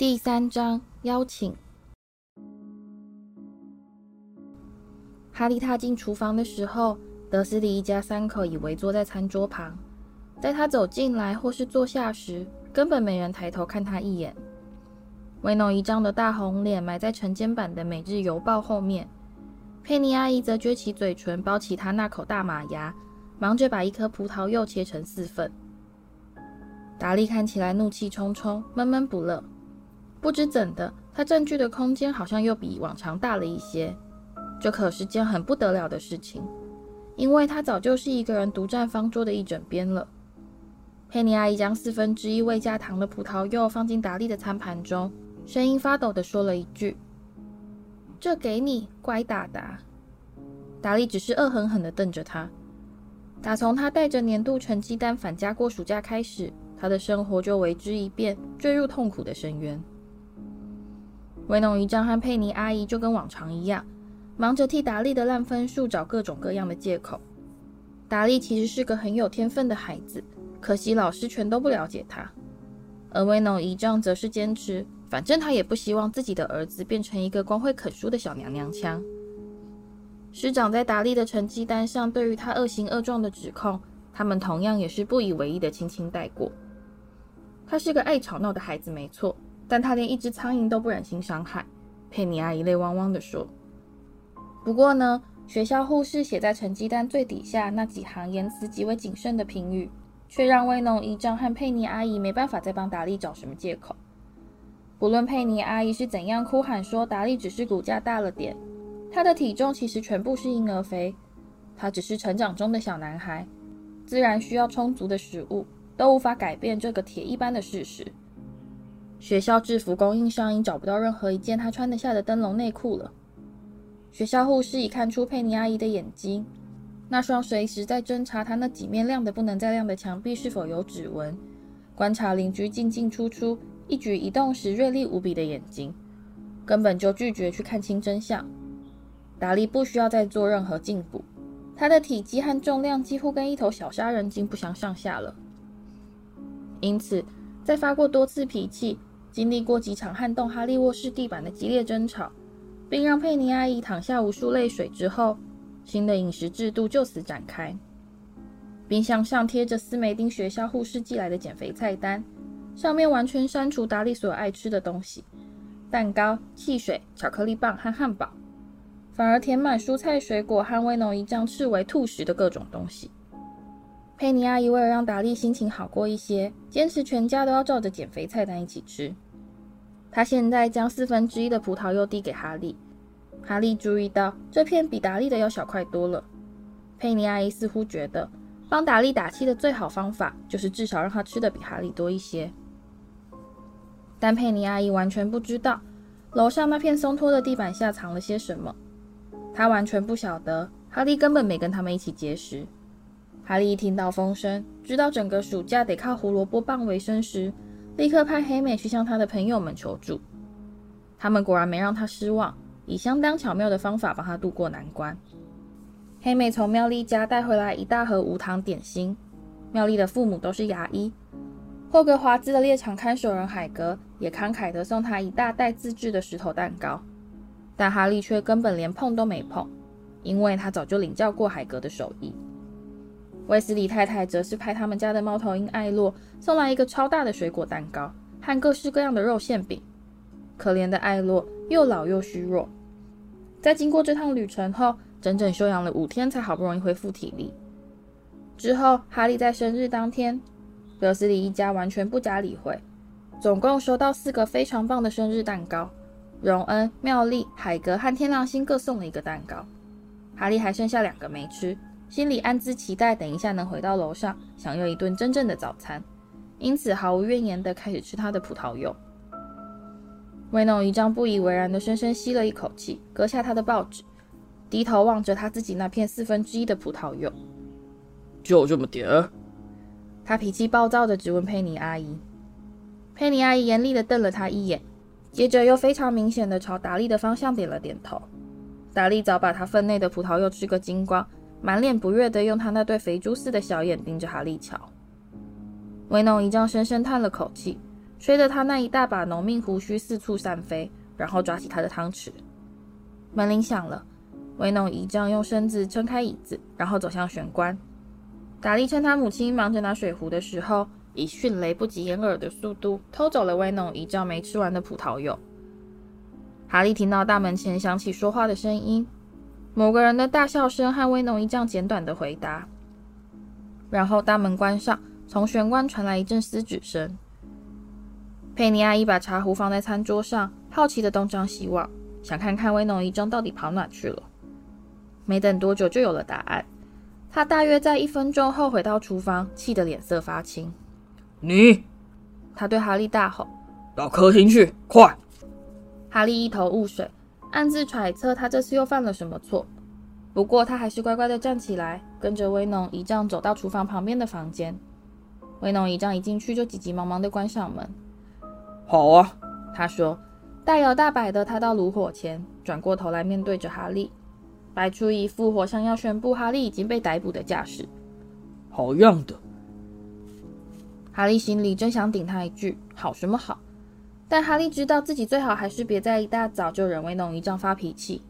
第三章邀请。哈利踏进厨房的时候，德斯里一家三口已围坐在餐桌旁。在他走进来或是坐下时，根本没人抬头看他一眼。威农一张的大红脸埋在晨间版的《每日邮报》后面，佩妮阿姨则撅起嘴唇，包起她那口大马牙，忙着把一颗葡萄柚切成四份。达利看起来怒气冲冲，闷闷不乐。不知怎的，他占据的空间好像又比往常大了一些。这可是件很不得了的事情，因为他早就是一个人独占方桌的一整边了。佩妮阿姨将四分之一未加糖的葡萄柚放进达利的餐盘中，声音发抖地说了一句：“这给你，乖达达。”达利只是恶狠狠地瞪着他。打从他带着年度成绩单返家过暑假开始，他的生活就为之一变，坠入痛苦的深渊。威农姨丈和佩妮阿姨就跟往常一样，忙着替达利的烂分数找各种各样的借口。达利其实是个很有天分的孩子，可惜老师全都不了解他。而威农姨丈则是坚持，反正他也不希望自己的儿子变成一个光会啃书的小娘娘腔。师长在达利的成绩单上对于他恶行恶状的指控，他们同样也是不以为意的轻轻带过。他是个爱吵闹的孩子，没错。但他连一只苍蝇都不忍心伤害，佩妮阿姨泪汪汪地说。不过呢，学校护士写在成绩单最底下那几行言辞极为谨慎的评语，却让威农姨丈和佩妮阿姨没办法再帮达利找什么借口。不论佩妮阿姨是怎样哭喊说达利只是骨架大了点，他的体重其实全部是婴儿肥，他只是成长中的小男孩，自然需要充足的食物，都无法改变这个铁一般的事实。学校制服供应商已找不到任何一件他穿得下的灯笼内裤了。学校护士已看出佩妮阿姨的眼睛，那双随时在侦查她那几面亮得不能再亮的墙壁是否有指纹，观察邻居进进出出、一举一动时锐利无比的眼睛，根本就拒绝去看清真相。达利不需要再做任何进补，他的体积和重量几乎跟一头小杀人鲸不相上下了。因此，在发过多次脾气。经历过几场撼动哈利卧室地板的激烈争吵，并让佩妮阿姨淌下无数泪水之后，新的饮食制度就此展开。冰箱上贴着斯梅丁学校护士寄来的减肥菜单，上面完全删除达利所有爱吃的东西：蛋糕、汽水、巧克力棒和汉堡，反而填满蔬菜、水果和威农姨丈视为吐食的各种东西。佩妮阿姨为了让达利心情好过一些，坚持全家都要照着减肥菜单一起吃。她现在将四分之一的葡萄柚递给哈利，哈利注意到这片比达利的要小块多了。佩妮阿姨似乎觉得，帮达利打气的最好方法就是至少让他吃的比哈利多一些。但佩妮阿姨完全不知道，楼上那片松脱的地板下藏了些什么。她完全不晓得，哈利根本没跟他们一起节食。哈利一听到风声，知道整个暑假得靠胡萝卜棒为生时，立刻派黑美去向他的朋友们求助。他们果然没让他失望，以相当巧妙的方法帮他渡过难关。黑美从妙丽家带回来一大盒无糖点心。妙丽的父母都是牙医。霍格华兹的猎场看守人海格也慷慨地送他一大袋自制的石头蛋糕，但哈利却根本连碰都没碰，因为他早就领教过海格的手艺。威斯利太太则是派他们家的猫头鹰艾洛送来一个超大的水果蛋糕和各式各样的肉馅饼。可怜的艾洛又老又虚弱，在经过这趟旅程后，整整休养了五天，才好不容易恢复体力。之后，哈利在生日当天，德斯里一家完全不加理会，总共收到四个非常棒的生日蛋糕。荣恩、妙丽、海格和天狼星各送了一个蛋糕，哈利还剩下两个没吃。心里暗自期待，等一下能回到楼上享用一顿真正的早餐，因此毫无怨言地开始吃他的葡萄柚。威诺一张不以为然地深深吸了一口气，割下他的报纸，低头望着他自己那片四分之一的葡萄柚。就这么点？他脾气暴躁地质问佩妮阿姨。佩妮阿姨严厉地瞪了他一眼，接着又非常明显地朝达利的方向点了点头。达利早把他分内的葡萄柚吃个精光。满脸不悦地用他那对肥猪似的小眼盯着哈利瞧。威农姨丈深深叹了口气，吹得他那一大把浓密胡须四处散飞，然后抓起他的汤匙。门铃响了，威农姨丈用身子撑开椅子，然后走向玄关。达利趁他母亲忙着拿水壶的时候，以迅雷不及掩耳的速度偷走了威农姨丈没吃完的葡萄柚。哈利听到大门前响起说话的声音，某个人的大笑声和威农一丈简短的回答，然后大门关上，从玄关传来一阵撕纸声。佩妮阿姨把茶壶放在餐桌上，好奇的东张西望，想看看威农一丈到底跑哪去了。没等多久，就有了答案。他大约在一分钟后回到厨房，气得脸色发青。你，他对哈利大吼：“到客厅去，快！”哈利一头雾水，暗自揣测他这次又犯了什么错。不过他还是乖乖的站起来，跟着威农姨丈走到厨房旁边的房间。威农姨丈一进去就急急忙忙的关上门。好啊，他说，大摇大摆的他到炉火前，转过头来面对着哈利。摆出一副活像要宣布哈利已经被逮捕的架势。好样的！哈利心里真想顶他一句“好什么好”，但哈利知道自己最好还是别在一大早就惹威农姨丈发脾气，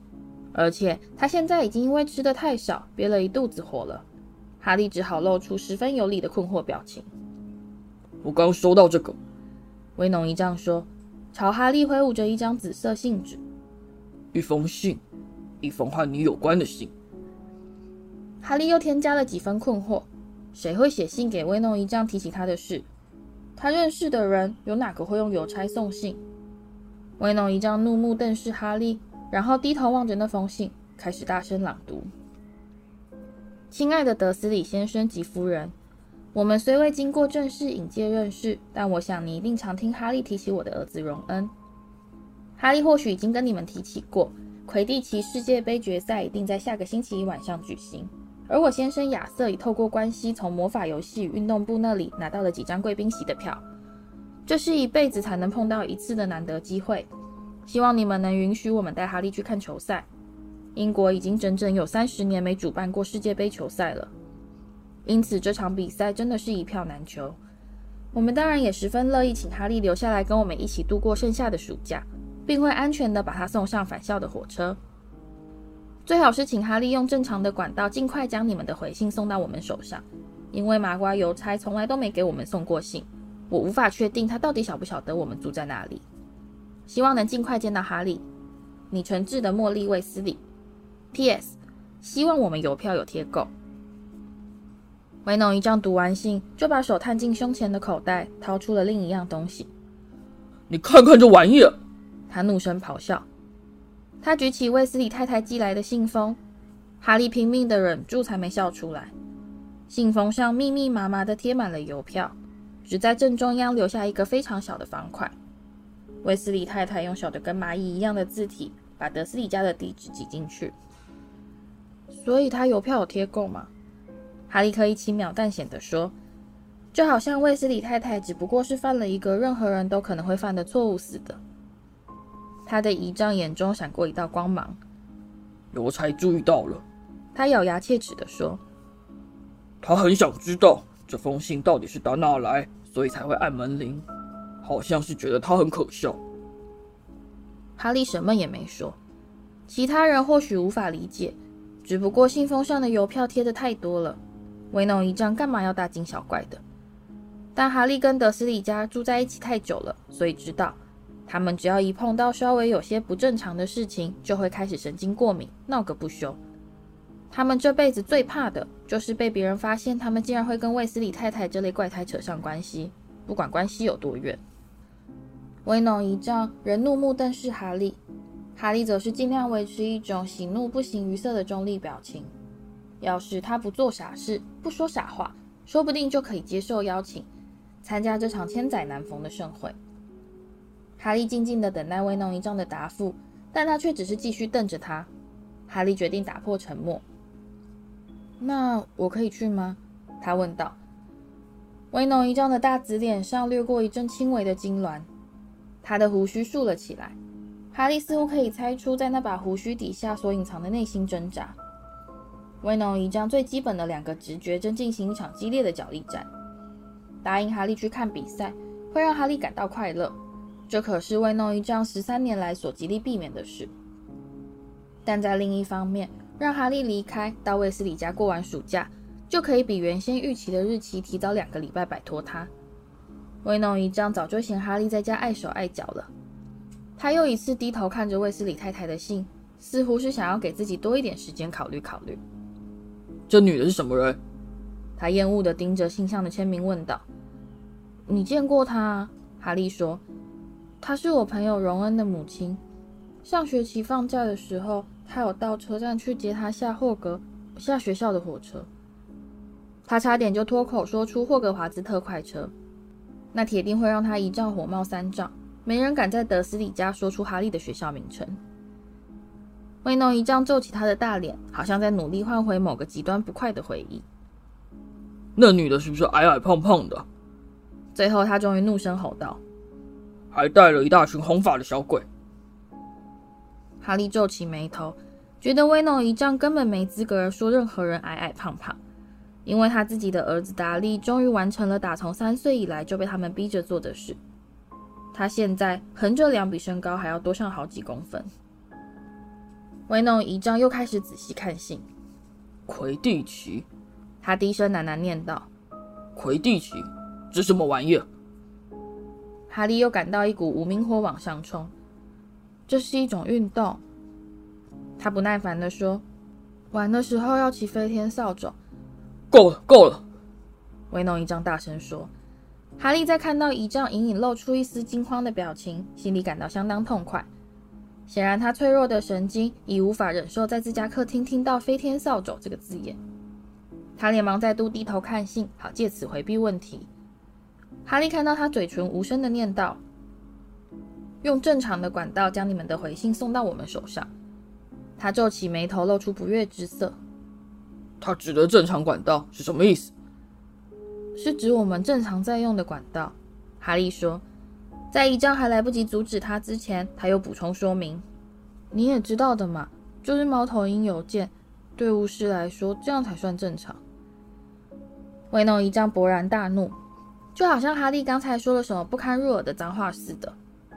而且他现在已经因为吃的太少，憋了一肚子火了。哈利只好露出十分有理的困惑表情。我刚收到这个，威农姨丈说，朝哈利挥舞着一张紫色信纸，一封信。一封和你有关的信。哈利又添加了几分困惑：谁会写信给威农姨丈提起他的事？他认识的人有哪个会用邮差送信？威农姨丈怒目瞪视哈利，然后低头望着那封信，开始大声朗读：“亲爱的德斯里先生及夫人，我们虽未经过正式引荐认识，但我想你一定常听哈利提起我的儿子荣恩。哈利或许已经跟你们提起过。”魁地奇世界杯决赛一定在下个星期一晚上举行，而我先生亚瑟已透过关系从魔法游戏运动部那里拿到了几张贵宾席的票，这是一辈子才能碰到一次的难得机会。希望你们能允许我们带哈利去看球赛。英国已经整整有三十年没主办过世界杯球赛了，因此这场比赛真的是一票难求。我们当然也十分乐意请哈利留下来跟我们一起度过剩下的暑假。并会安全地把他送上返校的火车。最好是请哈利用正常的管道尽快将你们的回信送到我们手上，因为麻瓜邮差从来都没给我们送过信，我无法确定他到底晓不晓得我们住在哪里。希望能尽快见到哈利。你诚挚的茉莉卫斯理。P.S. 希望我们邮票有贴够。威农一张读完信，就把手探进胸前的口袋，掏出了另一样东西。你看看这玩意儿。他怒声咆哮，他举起卫斯理太太寄来的信封，哈利拼命的忍住，才没笑出来。信封上密密麻麻的贴满了邮票，只在正中央留下一个非常小的方块。卫斯理太太用小的跟蚂蚁一样的字体，把德斯里家的地址挤进去。所以他邮票有贴够吗？哈利可以轻描淡写的说，就好像卫斯理太太只不过是犯了一个任何人都可能会犯的错误似的。他的姨丈眼中闪过一道光芒，邮差注意到了。他咬牙切齿地说：“他很想知道这封信到底是打哪来，所以才会按门铃。好像是觉得他很可笑。”哈利什么也没说。其他人或许无法理解，只不过信封上的邮票贴的太多了，威农姨丈干嘛要大惊小怪的？但哈利跟德斯里家住在一起太久了，所以知道。他们只要一碰到稍微有些不正常的事情，就会开始神经过敏，闹个不休。他们这辈子最怕的就是被别人发现，他们竟然会跟卫斯理太太这类怪胎扯上关系，不管关系有多远。威农一丈仍怒目瞪视哈利，哈利则是尽量维持一种喜怒不形于色的中立表情。要是他不做傻事，不说傻话，说不定就可以接受邀请，参加这场千载难逢的盛会。哈利静静地等待威农一丈的答复，但他却只是继续瞪着他。哈利决定打破沉默。“那我可以去吗？”他问道。威农一丈的大紫脸上掠过一阵轻微的痉攣，他的胡须竖了起来。哈利似乎可以猜出，在那把胡须底下所隐藏的内心挣扎。威农一丈最基本的两个直觉正进行一场激烈的角力战：答应哈利去看比赛。会让哈利感到快乐，这可是为弄一丈十三年来所极力避免的事。但在另一方面，让哈利离开到卫斯理家过完暑假，就可以比原先预期的日期提早两个礼拜摆脱他。威弄一丈早就嫌哈利在家碍手碍脚了，他又一次低头看着卫斯理太太的信，似乎是想要给自己多一点时间考虑考虑。这女的是什么人？他厌恶地盯着信上的签名问道：“你见过她？”哈利说：“她是我朋友荣恩的母亲。上学期放假的时候，她有到车站去接她下霍格下学校的火车。他差点就脱口说出霍格华兹特快车。”那铁定会让他一丈火冒三丈，没人敢在德斯里家说出哈利的学校名称。威诺一丈皱起他的大脸，好像在努力唤回某个极端不快的回忆。那女的是不是矮矮胖胖的？最后，他终于怒声吼道：“还带了一大群红发的小鬼！”哈利皱起眉头，觉得威诺一丈根本没资格说任何人矮矮胖胖。因为他自己的儿子达利终于完成了打从三岁以来就被他们逼着做的事，他现在横着两比身高还要多上好几公分。威诺一丈又开始仔细看信。魁地奇，他低声喃喃念道：“魁地奇，这什么玩意儿？”哈利又感到一股无名火往上冲。这是一种运动，他不耐烦地说：“玩的时候要骑飞天扫帚。”够了，够了！威诺一丈大声说。哈利在看到一丈隐隐露出一丝惊慌的表情，心里感到相当痛快。显然，他脆弱的神经已无法忍受在自家客厅听到“飞天扫帚”这个字眼。他连忙再度低头看信，好借此回避问题。哈利看到他嘴唇无声的念道：“用正常的管道将你们的回信送到我们手上。”他皱起眉头，露出不悦之色。他指的正常管道是什么意思？是指我们正常在用的管道。哈利说，在一丈还来不及阻止他之前，他又补充说明：“你也知道的嘛，就是猫头鹰邮件，对巫师来说，这样才算正常。”威诺一丈勃然大怒，就好像哈利刚才说了什么不堪入耳的脏话似的。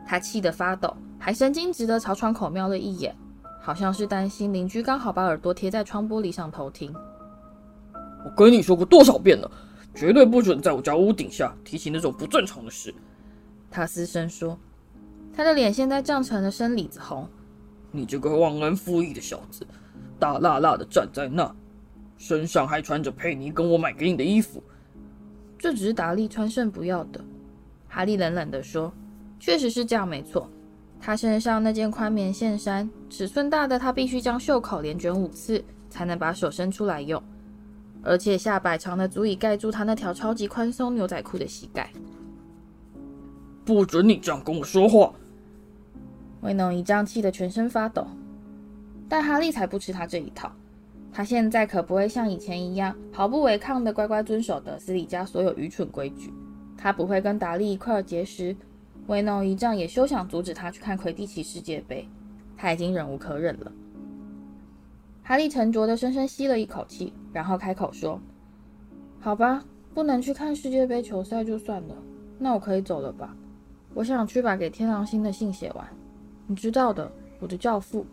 他气得发抖，还神经质地朝窗口瞄了一眼，好像是担心邻居刚好把耳朵贴在窗玻璃上偷听。我跟你说过多少遍了，绝对不准在我家屋顶下提起那种不正常的事。他嘶声说，他的脸现在涨成了深李子红。你这个忘恩负义的小子，大辣辣的站在那，身上还穿着佩妮跟我买给你的衣服。这只是达利穿剩不要的。哈利冷冷地说，确实是这样，没错。他身上那件宽棉线衫，尺寸大的他必须将袖口连卷五次，才能把手伸出来用。而且下摆长的足以盖住他那条超级宽松牛仔裤的膝盖。不准你这样跟我说话！威诺一丈气得全身发抖。但哈利才不吃他这一套。他现在可不会像以前一样毫不违抗的乖乖遵守德斯里家所有愚蠢规矩。他不会跟达利一块儿节食。威诺一丈也休想阻止他去看魁地奇世界杯。他已经忍无可忍了。哈利沉着的深深吸了一口气，然后开口说：“好吧，不能去看世界杯球赛就算了，那我可以走了吧？我想去把给天狼星的信写完。你知道的，我的教父。”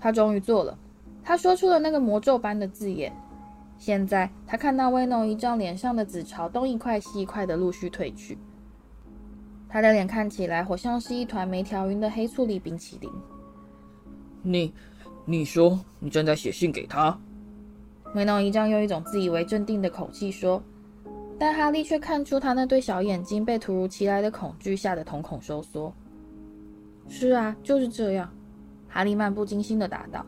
他终于做了，他说出了那个魔咒般的字眼。现在他看到威诺一丈脸上的紫潮东一块西一块的陆续褪去，他的脸看起来好像是一团没调匀的黑醋栗冰淇淋。你。你说你正在写信给他？威诺一丈用一种自以为镇定的口气说，但哈利却看出他那对小眼睛被突如其来的恐惧吓得瞳孔收缩。是啊，就是这样。哈利漫不经心地答道：“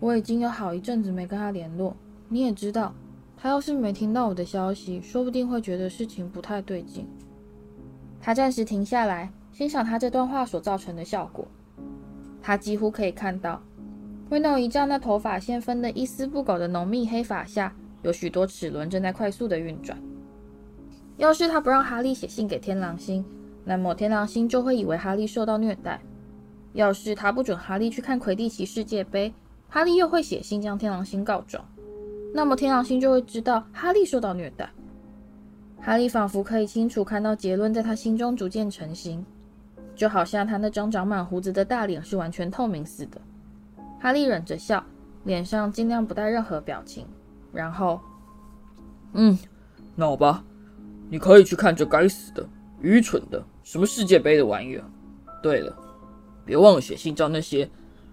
我已经有好一阵子没跟他联络。你也知道，他要是没听到我的消息，说不定会觉得事情不太对劲。”他暂时停下来，欣赏他这段话所造成的效果。他几乎可以看到。威诺一丈那头发线分得一丝不苟的浓密黑发下，有许多齿轮正在快速的运转。要是他不让哈利写信给天狼星，那么天狼星就会以为哈利受到虐待；要是他不准哈利去看魁地奇世界杯，哈利又会写信将天狼星告状，那么天狼星就会知道哈利受到虐待。哈利仿佛可以清楚看到结论在他心中逐渐成型，就好像他那张长满胡子的大脸是完全透明似的。哈利忍着笑，脸上尽量不带任何表情，然后，嗯，那好吧，你可以去看这该死的、愚蠢的什么世界杯的玩意儿。对了，别忘了写信叫那些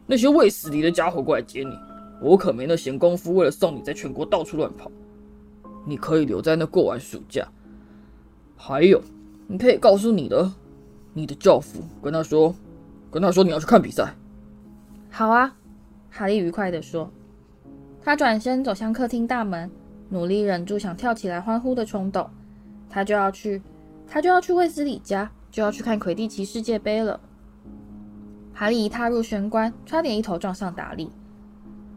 那些卫斯理的家伙过来接你，我可没那闲工夫为了送你在全国到处乱跑。你可以留在那过完暑假。还有，你可以告诉你的，你的教父，跟他说，跟他说你要去看比赛。好啊，哈利愉快地说。他转身走向客厅大门，努力忍住想跳起来欢呼的冲动。他就要去，他就要去卫斯理家，就要去看魁地奇世界杯了。哈利一踏入玄关，差点一头撞上达利。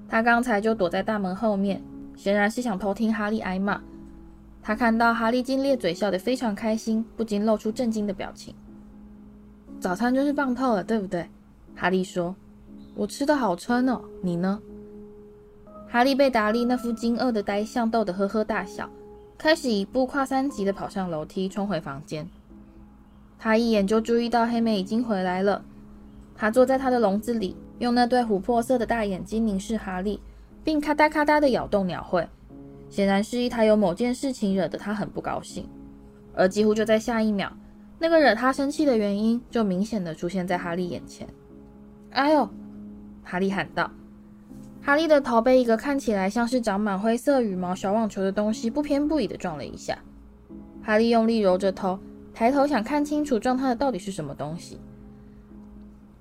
他刚才就躲在大门后面，显然是想偷听哈利挨骂。他看到哈利竟咧嘴笑得非常开心，不禁露出震惊的表情。早餐真是棒透了，对不对？哈利说：“我吃得好撑哦，你呢？”哈利被达利那副惊愕的呆相逗得呵呵大笑，开始一步跨三级的跑上楼梯，冲回房间。他一眼就注意到黑莓已经回来了，他坐在他的笼子里，用那对琥珀色的大眼睛凝视哈利，并咔嗒咔嗒的咬动鸟喙。显然示意他有某件事情惹得他很不高兴，而几乎就在下一秒，那个惹他生气的原因就明显的出现在哈利眼前。哎呦！哈利喊道。哈利的头被一个看起来像是长满灰色羽毛小网球的东西不偏不倚的撞了一下。哈利用力揉着头，抬头想看清楚撞他的到底是什么东西。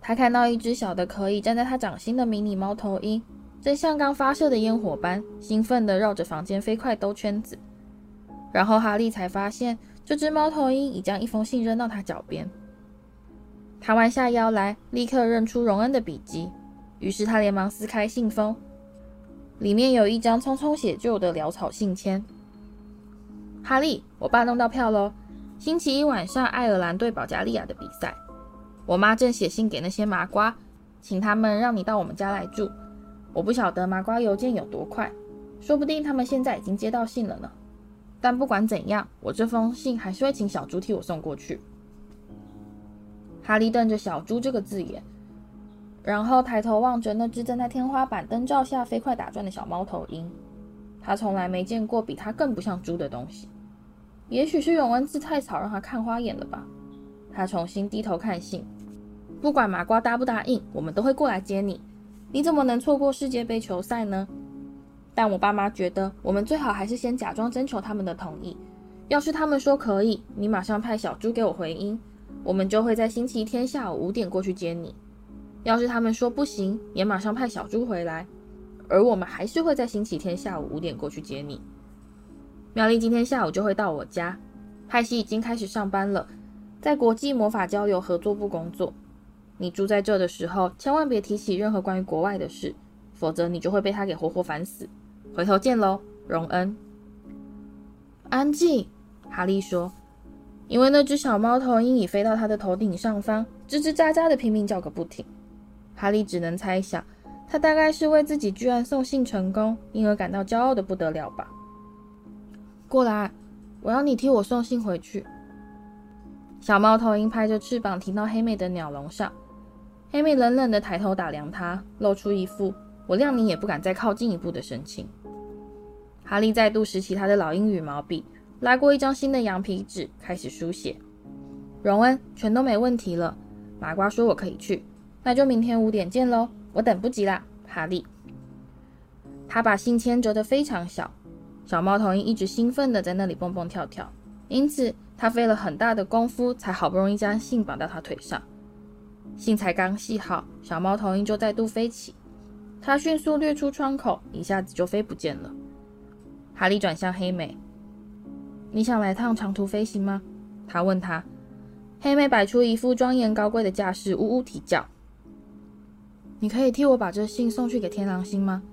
他看到一只小的可以站在他掌心的迷你猫头鹰。正像刚发射的烟火般兴奋地绕着房间飞快兜圈子，然后哈利才发现，这只猫头鹰已将一封信扔到他脚边。他弯下腰来，立刻认出荣恩的笔迹，于是他连忙撕开信封，里面有一张匆匆写就的潦草信签。哈利，我爸弄到票喽！星期一晚上爱尔兰对保加利亚的比赛，我妈正写信给那些麻瓜，请他们让你到我们家来住。我不晓得麻瓜邮件有多快，说不定他们现在已经接到信了呢。但不管怎样，我这封信还是会请小猪替我送过去。哈利瞪着“小猪”这个字眼，然后抬头望着那只正在天花板灯罩下飞快打转的小猫头鹰。他从来没见过比它更不像猪的东西。也许是永恩字太草让他看花眼了吧。他重新低头看信，不管麻瓜答不答应，我们都会过来接你。你怎么能错过世界杯球赛呢？但我爸妈觉得我们最好还是先假装征求他们的同意。要是他们说可以，你马上派小猪给我回音，我们就会在星期天下午五点过去接你。要是他们说不行，也马上派小猪回来，而我们还是会在星期天下午五点过去接你。妙丽今天下午就会到我家，派西已经开始上班了，在国际魔法交流合作部工作。你住在这的时候，千万别提起任何关于国外的事，否则你就会被他给活活烦死。回头见喽，荣恩。安静，哈利说，因为那只小猫头鹰已飞到他的头顶上方，吱吱喳喳的拼命叫个不停。哈利只能猜想，他大概是为自己居然送信成功，因而感到骄傲的不得了吧。过来，我要你替我送信回去。小猫头鹰拍着翅膀停到黑妹的鸟笼上。黑妹冷冷的抬头打量他，露出一副“我谅你也不敢再靠近一步”的神情。哈利再度拾起他的老鹰羽毛笔，拉过一张新的羊皮纸，开始书写。荣恩，全都没问题了。麻瓜说我可以去，那就明天五点见喽。我等不及啦，哈利。他把信签折得非常小，小猫头鹰一直兴奋的在那里蹦蹦跳跳，因此他费了很大的功夫，才好不容易将信绑到他腿上。信才刚系好，小猫头鹰就再度飞起。它迅速掠出窗口，一下子就飞不见了。哈利转向黑莓：“你想来趟长途飞行吗？”他问他。黑莓摆出一副庄严高贵的架势，呜呜啼叫：“你可以替我把这信送去给天狼星吗？”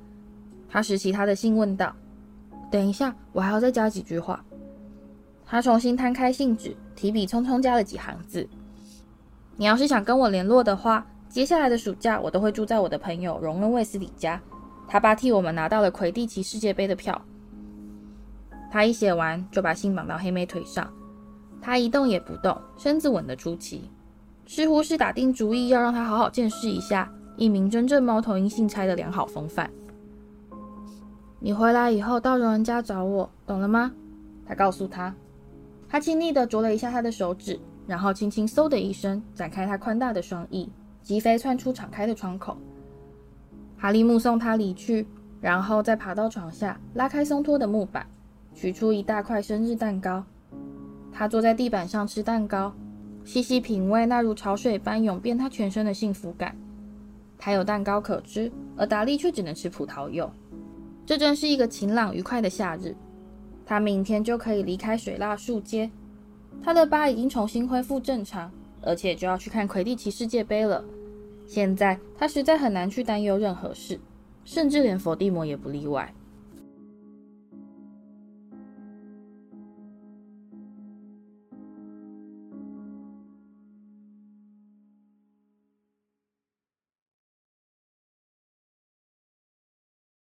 他拾起他的信问道：“等一下，我还要再加几句话。”他重新摊开信纸，提笔匆匆加了几行字。你要是想跟我联络的话，接下来的暑假我都会住在我的朋友荣恩·卫斯理家。他爸替我们拿到了魁地奇世界杯的票。他一写完，就把信绑到黑妹腿上。他一动也不动，身子稳得出奇，似乎是打定主意要让他好好见识一下一名真正猫头鹰信差的良好风范。你回来以后到荣恩家找我，懂了吗？他告诉他。他亲昵地啄了一下他的手指，然后轻轻嗖的一声展开他宽大的双翼，疾飞窜出敞开的窗口。哈利目送他离去，然后再爬到床下，拉开松脱的木板，取出一大块生日蛋糕。他坐在地板上吃蛋糕，细细品味那如潮水般涌遍他全身的幸福感。他有蛋糕可吃，而达利却只能吃葡萄柚。这真是一个晴朗愉快的夏日。他明天就可以离开水蜡树街，他的疤已经重新恢复正常，而且就要去看魁地奇世界杯了。现在他实在很难去担忧任何事，甚至连佛地魔也不例外。